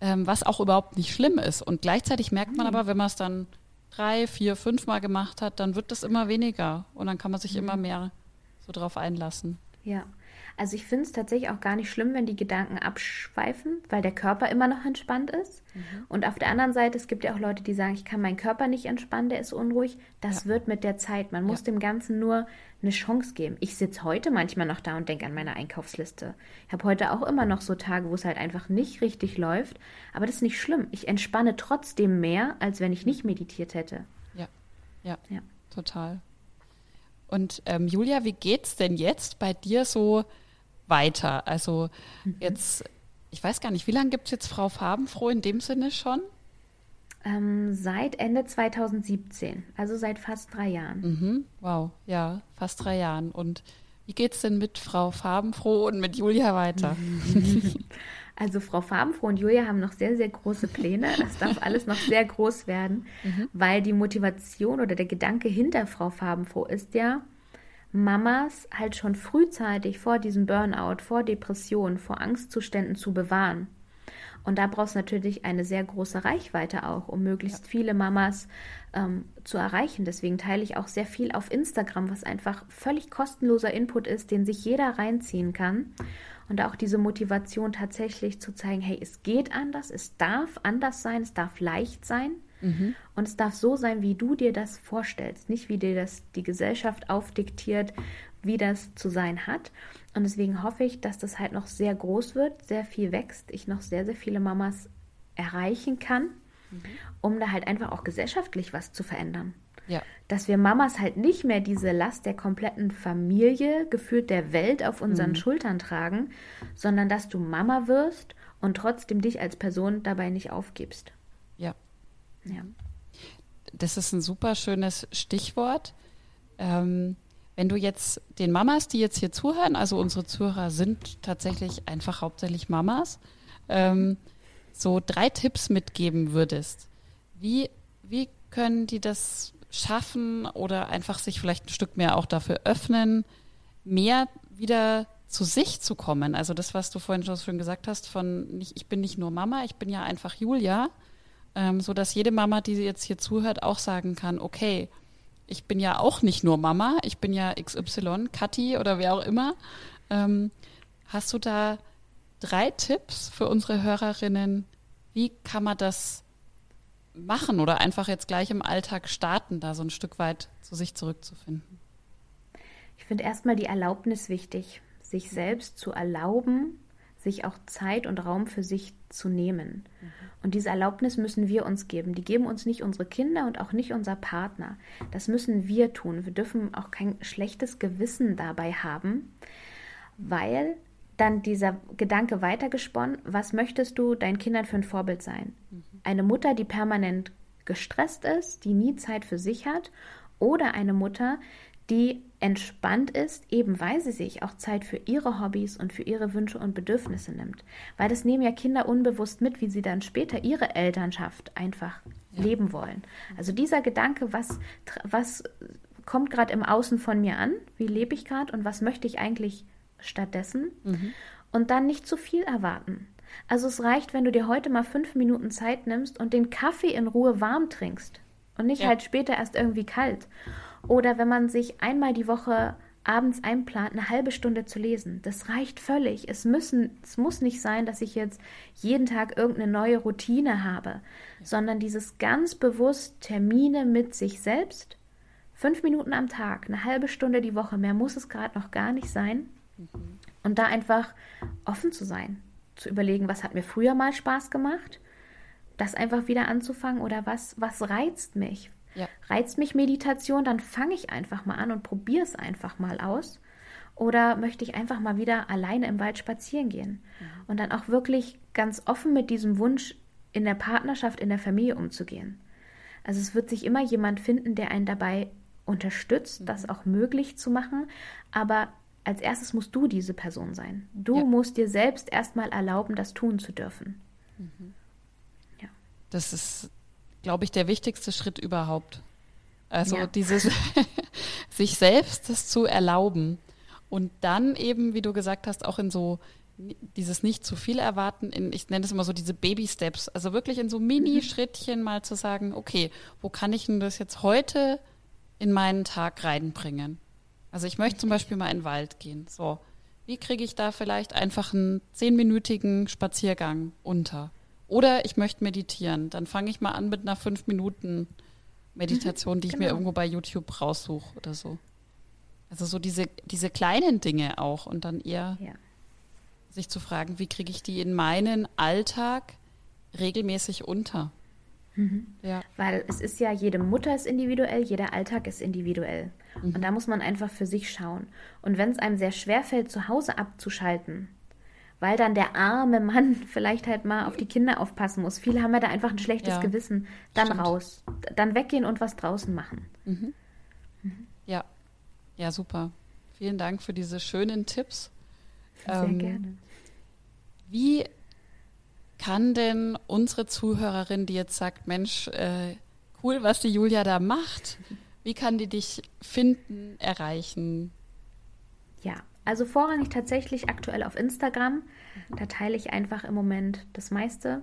ähm, was auch überhaupt nicht schlimm ist. Und gleichzeitig merkt man mhm. aber, wenn man es dann drei, vier, fünf Mal gemacht hat, dann wird das immer weniger und dann kann man sich mhm. immer mehr so drauf einlassen. Ja, also ich finde es tatsächlich auch gar nicht schlimm, wenn die Gedanken abschweifen, weil der Körper immer noch entspannt ist. Mhm. Und auf der anderen Seite, es gibt ja auch Leute, die sagen, ich kann meinen Körper nicht entspannen, der ist unruhig. Das ja. wird mit der Zeit. Man muss ja. dem Ganzen nur eine Chance geben. Ich sitze heute manchmal noch da und denke an meine Einkaufsliste. Ich habe heute auch immer noch so Tage, wo es halt einfach nicht richtig läuft. Aber das ist nicht schlimm. Ich entspanne trotzdem mehr, als wenn ich nicht meditiert hätte. Ja, ja, ja. total. Und ähm, Julia, wie geht's denn jetzt bei dir so weiter? Also mhm. jetzt, ich weiß gar nicht, wie lange gibt es jetzt Frau Farbenfroh in dem Sinne schon? Ähm, seit Ende 2017, also seit fast drei Jahren. Mhm. Wow, ja, fast drei Jahren. Und wie geht es denn mit Frau Farbenfroh und mit Julia weiter? Also Frau Farbenfroh und Julia haben noch sehr, sehr große Pläne. Das darf alles noch sehr groß werden, mhm. weil die Motivation oder der Gedanke hinter Frau Farbenfroh ist ja, Mamas halt schon frühzeitig vor diesem Burnout, vor Depressionen, vor Angstzuständen zu bewahren. Und da brauchst du natürlich eine sehr große Reichweite auch, um möglichst ja. viele Mamas ähm, zu erreichen. Deswegen teile ich auch sehr viel auf Instagram, was einfach völlig kostenloser Input ist, den sich jeder reinziehen kann. Und auch diese Motivation tatsächlich zu zeigen, hey, es geht anders, es darf anders sein, es darf leicht sein. Mhm. Und es darf so sein, wie du dir das vorstellst, nicht wie dir das die Gesellschaft aufdiktiert, wie das zu sein hat. Und deswegen hoffe ich, dass das halt noch sehr groß wird, sehr viel wächst, ich noch sehr, sehr viele Mamas erreichen kann, mhm. um da halt einfach auch gesellschaftlich was zu verändern. Ja. Dass wir Mamas halt nicht mehr diese Last der kompletten Familie, gefühlt der Welt auf unseren mhm. Schultern tragen, sondern dass du Mama wirst und trotzdem dich als Person dabei nicht aufgibst. Ja. Ja. Das ist ein super schönes Stichwort. Ähm, wenn du jetzt den Mamas, die jetzt hier zuhören, also unsere Zuhörer sind tatsächlich einfach hauptsächlich Mamas, ähm, so drei Tipps mitgeben würdest, wie, wie können die das schaffen oder einfach sich vielleicht ein Stück mehr auch dafür öffnen, mehr wieder zu sich zu kommen. Also das, was du vorhin schon gesagt hast, von nicht, ich bin nicht nur Mama, ich bin ja einfach Julia, ähm, so dass jede Mama, die jetzt hier zuhört, auch sagen kann, okay, ich bin ja auch nicht nur Mama, ich bin ja XY, Kathi oder wer auch immer. Ähm, hast du da drei Tipps für unsere Hörerinnen? Wie kann man das machen oder einfach jetzt gleich im Alltag starten, da so ein Stück weit zu sich zurückzufinden? Ich finde erstmal die Erlaubnis wichtig, sich selbst zu erlauben, sich auch Zeit und Raum für sich zu nehmen. Mhm. Und diese Erlaubnis müssen wir uns geben. Die geben uns nicht unsere Kinder und auch nicht unser Partner. Das müssen wir tun. Wir dürfen auch kein schlechtes Gewissen dabei haben, weil dann dieser Gedanke weitergesponnen, was möchtest du deinen Kindern für ein Vorbild sein? Mhm. Eine Mutter, die permanent gestresst ist, die nie Zeit für sich hat, oder eine Mutter, die entspannt ist, eben weil sie sich auch Zeit für ihre Hobbys und für ihre Wünsche und Bedürfnisse nimmt. Weil das nehmen ja Kinder unbewusst mit, wie sie dann später ihre Elternschaft einfach ja. leben wollen. Also dieser Gedanke, was, was kommt gerade im Außen von mir an, wie lebe ich gerade und was möchte ich eigentlich stattdessen? Mhm. Und dann nicht zu viel erwarten. Also es reicht, wenn du dir heute mal fünf Minuten Zeit nimmst und den Kaffee in Ruhe warm trinkst und nicht ja. halt später erst irgendwie kalt. Oder wenn man sich einmal die Woche abends einplant, eine halbe Stunde zu lesen. Das reicht völlig. Es, müssen, es muss nicht sein, dass ich jetzt jeden Tag irgendeine neue Routine habe, sondern dieses ganz bewusst Termine mit sich selbst. Fünf Minuten am Tag, eine halbe Stunde die Woche, mehr muss es gerade noch gar nicht sein. Und da einfach offen zu sein, zu überlegen, was hat mir früher mal Spaß gemacht, das einfach wieder anzufangen oder was, was reizt mich? Ja. Reizt mich Meditation, dann fange ich einfach mal an und probiere es einfach mal aus. Oder möchte ich einfach mal wieder alleine im Wald spazieren gehen? Mhm. Und dann auch wirklich ganz offen mit diesem Wunsch in der Partnerschaft, in der Familie umzugehen. Also es wird sich immer jemand finden, der einen dabei unterstützt, mhm. das auch möglich zu machen. Aber als erstes musst du diese Person sein. Du ja. musst dir selbst erstmal erlauben, das tun zu dürfen. Mhm. Ja. Das ist glaube ich, der wichtigste Schritt überhaupt. Also ja. dieses sich selbst das zu erlauben und dann eben, wie du gesagt hast, auch in so dieses nicht zu viel erwarten, in, ich nenne es immer so diese Baby-Steps, also wirklich in so Mini-Schrittchen mal zu sagen, okay, wo kann ich denn das jetzt heute in meinen Tag reinbringen? Also ich möchte zum Beispiel mal in den Wald gehen. So, wie kriege ich da vielleicht einfach einen zehnminütigen Spaziergang unter? Oder ich möchte meditieren. Dann fange ich mal an mit einer fünf Minuten Meditation, mhm, die ich genau. mir irgendwo bei YouTube raussuche oder so. Also so diese, diese kleinen Dinge auch und dann eher ja. sich zu fragen, wie kriege ich die in meinen Alltag regelmäßig unter. Mhm. Ja. Weil es ist ja, jede Mutter ist individuell, jeder Alltag ist individuell. Mhm. Und da muss man einfach für sich schauen. Und wenn es einem sehr schwer fällt, zu Hause abzuschalten, weil dann der arme Mann vielleicht halt mal auf die Kinder aufpassen muss. Viele haben ja da einfach ein schlechtes ja, Gewissen. Dann stimmt. raus, dann weggehen und was draußen machen. Mhm. Mhm. Ja, ja, super. Vielen Dank für diese schönen Tipps. Sehr ähm, gerne. Wie kann denn unsere Zuhörerin, die jetzt sagt, Mensch, äh, cool, was die Julia da macht, wie kann die dich finden, erreichen? Also vorrangig tatsächlich aktuell auf Instagram. Da teile ich einfach im Moment das meiste.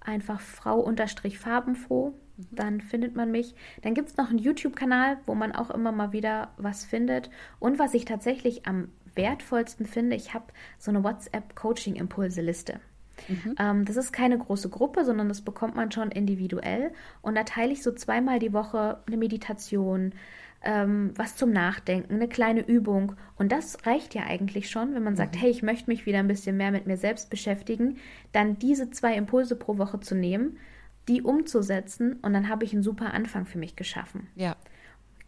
Einfach Frau-Farbenfroh. Mhm. Dann findet man mich. Dann gibt es noch einen YouTube-Kanal, wo man auch immer mal wieder was findet. Und was ich tatsächlich am wertvollsten finde, ich habe so eine WhatsApp-Coaching-Impulse-Liste. Mhm. Ähm, das ist keine große Gruppe, sondern das bekommt man schon individuell. Und da teile ich so zweimal die Woche eine Meditation, ähm, was zum Nachdenken, eine kleine Übung. Und das reicht ja eigentlich schon, wenn man sagt, mhm. hey, ich möchte mich wieder ein bisschen mehr mit mir selbst beschäftigen, dann diese zwei Impulse pro Woche zu nehmen, die umzusetzen und dann habe ich einen super Anfang für mich geschaffen. Ja.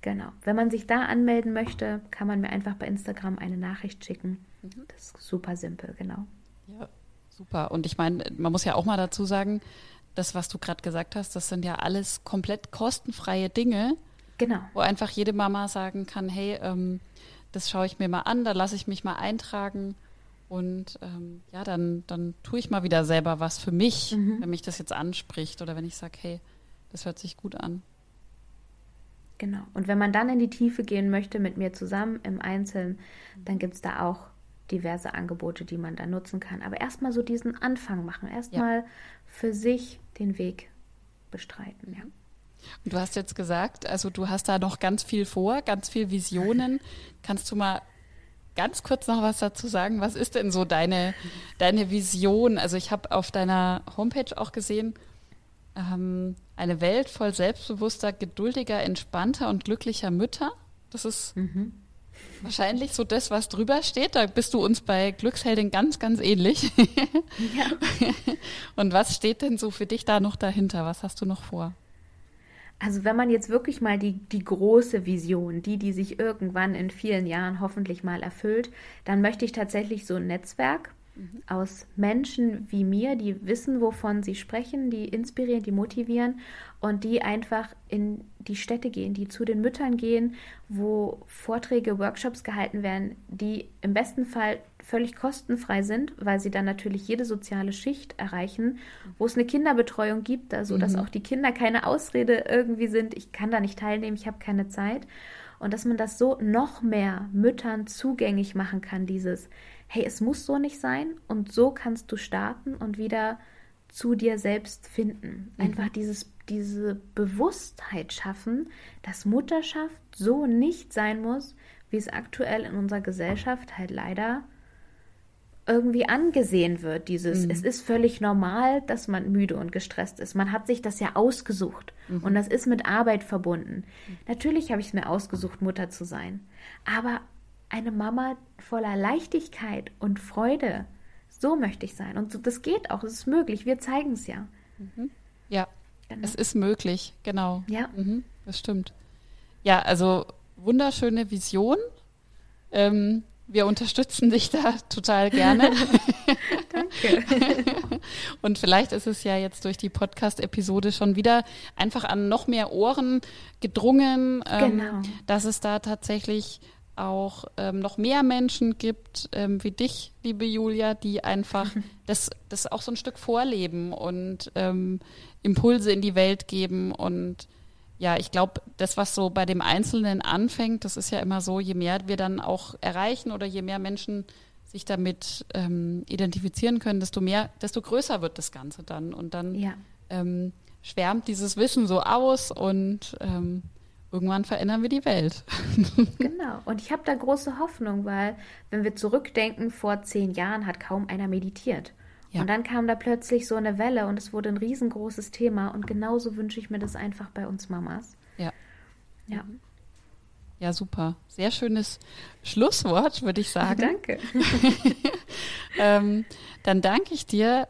Genau. Wenn man sich da anmelden möchte, kann man mir einfach bei Instagram eine Nachricht schicken. Mhm. Das ist super simpel, genau. Ja, super. Und ich meine, man muss ja auch mal dazu sagen, das, was du gerade gesagt hast, das sind ja alles komplett kostenfreie Dinge. Genau. Wo einfach jede Mama sagen kann, hey, ähm, das schaue ich mir mal an, da lasse ich mich mal eintragen. Und ähm, ja, dann, dann tue ich mal wieder selber was für mich, mhm. wenn mich das jetzt anspricht oder wenn ich sage, hey, das hört sich gut an. Genau. Und wenn man dann in die Tiefe gehen möchte mit mir zusammen im Einzelnen, dann gibt es da auch diverse Angebote, die man da nutzen kann. Aber erstmal so diesen Anfang machen, erstmal ja. für sich den Weg bestreiten. Ja. Und du hast jetzt gesagt, also du hast da noch ganz viel vor, ganz viel Visionen. Kannst du mal ganz kurz noch was dazu sagen? Was ist denn so deine, deine Vision? Also ich habe auf deiner Homepage auch gesehen, ähm, eine Welt voll selbstbewusster, geduldiger, entspannter und glücklicher Mütter. Das ist, mhm. Wahrscheinlich so das, was drüber steht. Da bist du uns bei Glücksheldin ganz, ganz ähnlich. Ja. Und was steht denn so für dich da noch dahinter? Was hast du noch vor? Also wenn man jetzt wirklich mal die, die große Vision, die, die sich irgendwann in vielen Jahren hoffentlich mal erfüllt, dann möchte ich tatsächlich so ein Netzwerk mhm. aus Menschen wie mir, die wissen, wovon sie sprechen, die inspirieren, die motivieren und die einfach in die Städte gehen, die zu den Müttern gehen, wo Vorträge, Workshops gehalten werden, die im besten Fall völlig kostenfrei sind, weil sie dann natürlich jede soziale Schicht erreichen, wo es eine Kinderbetreuung gibt, also mhm. dass auch die Kinder keine Ausrede irgendwie sind, ich kann da nicht teilnehmen, ich habe keine Zeit. Und dass man das so noch mehr Müttern zugänglich machen kann, dieses, hey, es muss so nicht sein und so kannst du starten und wieder zu dir selbst finden. Mhm. Einfach mhm. dieses, diese Bewusstheit schaffen, dass Mutterschaft so nicht sein muss, wie es aktuell in unserer Gesellschaft halt leider irgendwie angesehen wird. Dieses, mhm. es ist völlig normal, dass man müde und gestresst ist. Man hat sich das ja ausgesucht mhm. und das ist mit Arbeit verbunden. Natürlich habe ich es mir ausgesucht, Mutter zu sein, aber eine Mama voller Leichtigkeit und Freude, so möchte ich sein. Und das geht auch, es ist möglich. Wir zeigen es ja. Mhm. Ja, genau. es ist möglich, genau. Ja. Mhm, das stimmt. Ja, also wunderschöne Vision. Ähm, wir unterstützen dich da total gerne. Danke. Und vielleicht ist es ja jetzt durch die Podcast-Episode schon wieder einfach an noch mehr Ohren gedrungen, ähm, genau. dass es da tatsächlich auch ähm, noch mehr Menschen gibt ähm, wie dich, liebe Julia, die einfach das, das auch so ein Stück vorleben und ähm, Impulse in die Welt geben und ja, ich glaube, das, was so bei dem Einzelnen anfängt, das ist ja immer so, je mehr wir dann auch erreichen oder je mehr Menschen sich damit ähm, identifizieren können, desto mehr, desto größer wird das Ganze dann. Und dann ja. ähm, schwärmt dieses Wissen so aus und ähm, irgendwann verändern wir die Welt. genau. Und ich habe da große Hoffnung, weil wenn wir zurückdenken, vor zehn Jahren hat kaum einer meditiert. Ja. Und dann kam da plötzlich so eine Welle und es wurde ein riesengroßes Thema. Und genauso wünsche ich mir das einfach bei uns Mamas. Ja. Ja. Ja, super. Sehr schönes Schlusswort, würde ich sagen. Danke. ähm, dann danke ich dir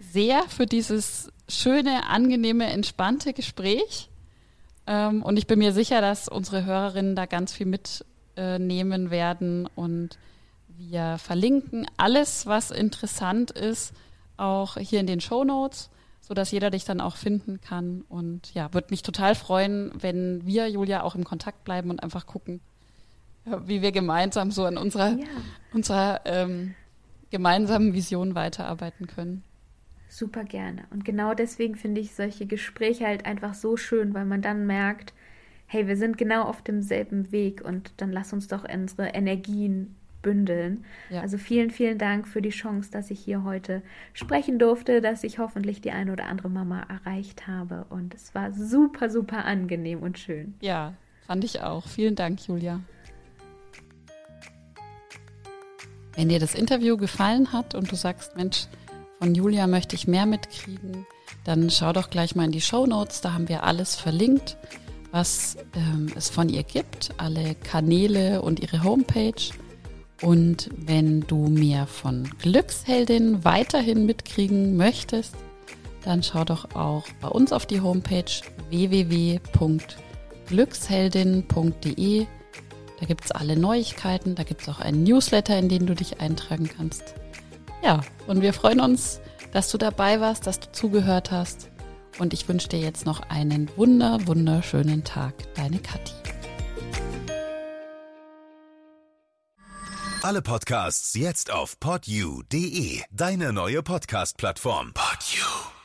sehr für dieses schöne, angenehme, entspannte Gespräch. Ähm, und ich bin mir sicher, dass unsere Hörerinnen da ganz viel mitnehmen äh, werden und wir verlinken alles, was interessant ist, auch hier in den Show Notes, so dass jeder dich dann auch finden kann. Und ja, würde mich total freuen, wenn wir, Julia, auch im Kontakt bleiben und einfach gucken, wie wir gemeinsam so an unserer, ja. unserer ähm, gemeinsamen Vision weiterarbeiten können. Super gerne. Und genau deswegen finde ich solche Gespräche halt einfach so schön, weil man dann merkt, hey, wir sind genau auf demselben Weg und dann lass uns doch unsere Energien bündeln. Ja. Also vielen, vielen Dank für die Chance, dass ich hier heute sprechen durfte, dass ich hoffentlich die eine oder andere Mama erreicht habe. Und es war super, super angenehm und schön. Ja, fand ich auch. Vielen Dank, Julia. Wenn dir das Interview gefallen hat und du sagst, Mensch, von Julia möchte ich mehr mitkriegen, dann schau doch gleich mal in die Show Notes. Da haben wir alles verlinkt, was ähm, es von ihr gibt, alle Kanäle und ihre Homepage. Und wenn du mehr von Glücksheldin weiterhin mitkriegen möchtest, dann schau doch auch bei uns auf die Homepage www.glücksheldin.de. Da gibt es alle Neuigkeiten, da gibt es auch einen Newsletter, in den du dich eintragen kannst. Ja, und wir freuen uns, dass du dabei warst, dass du zugehört hast. Und ich wünsche dir jetzt noch einen wunder, wunderschönen Tag. Deine Kathi. Alle Podcasts jetzt auf podyou.de, deine neue Podcast-Plattform. Podyou.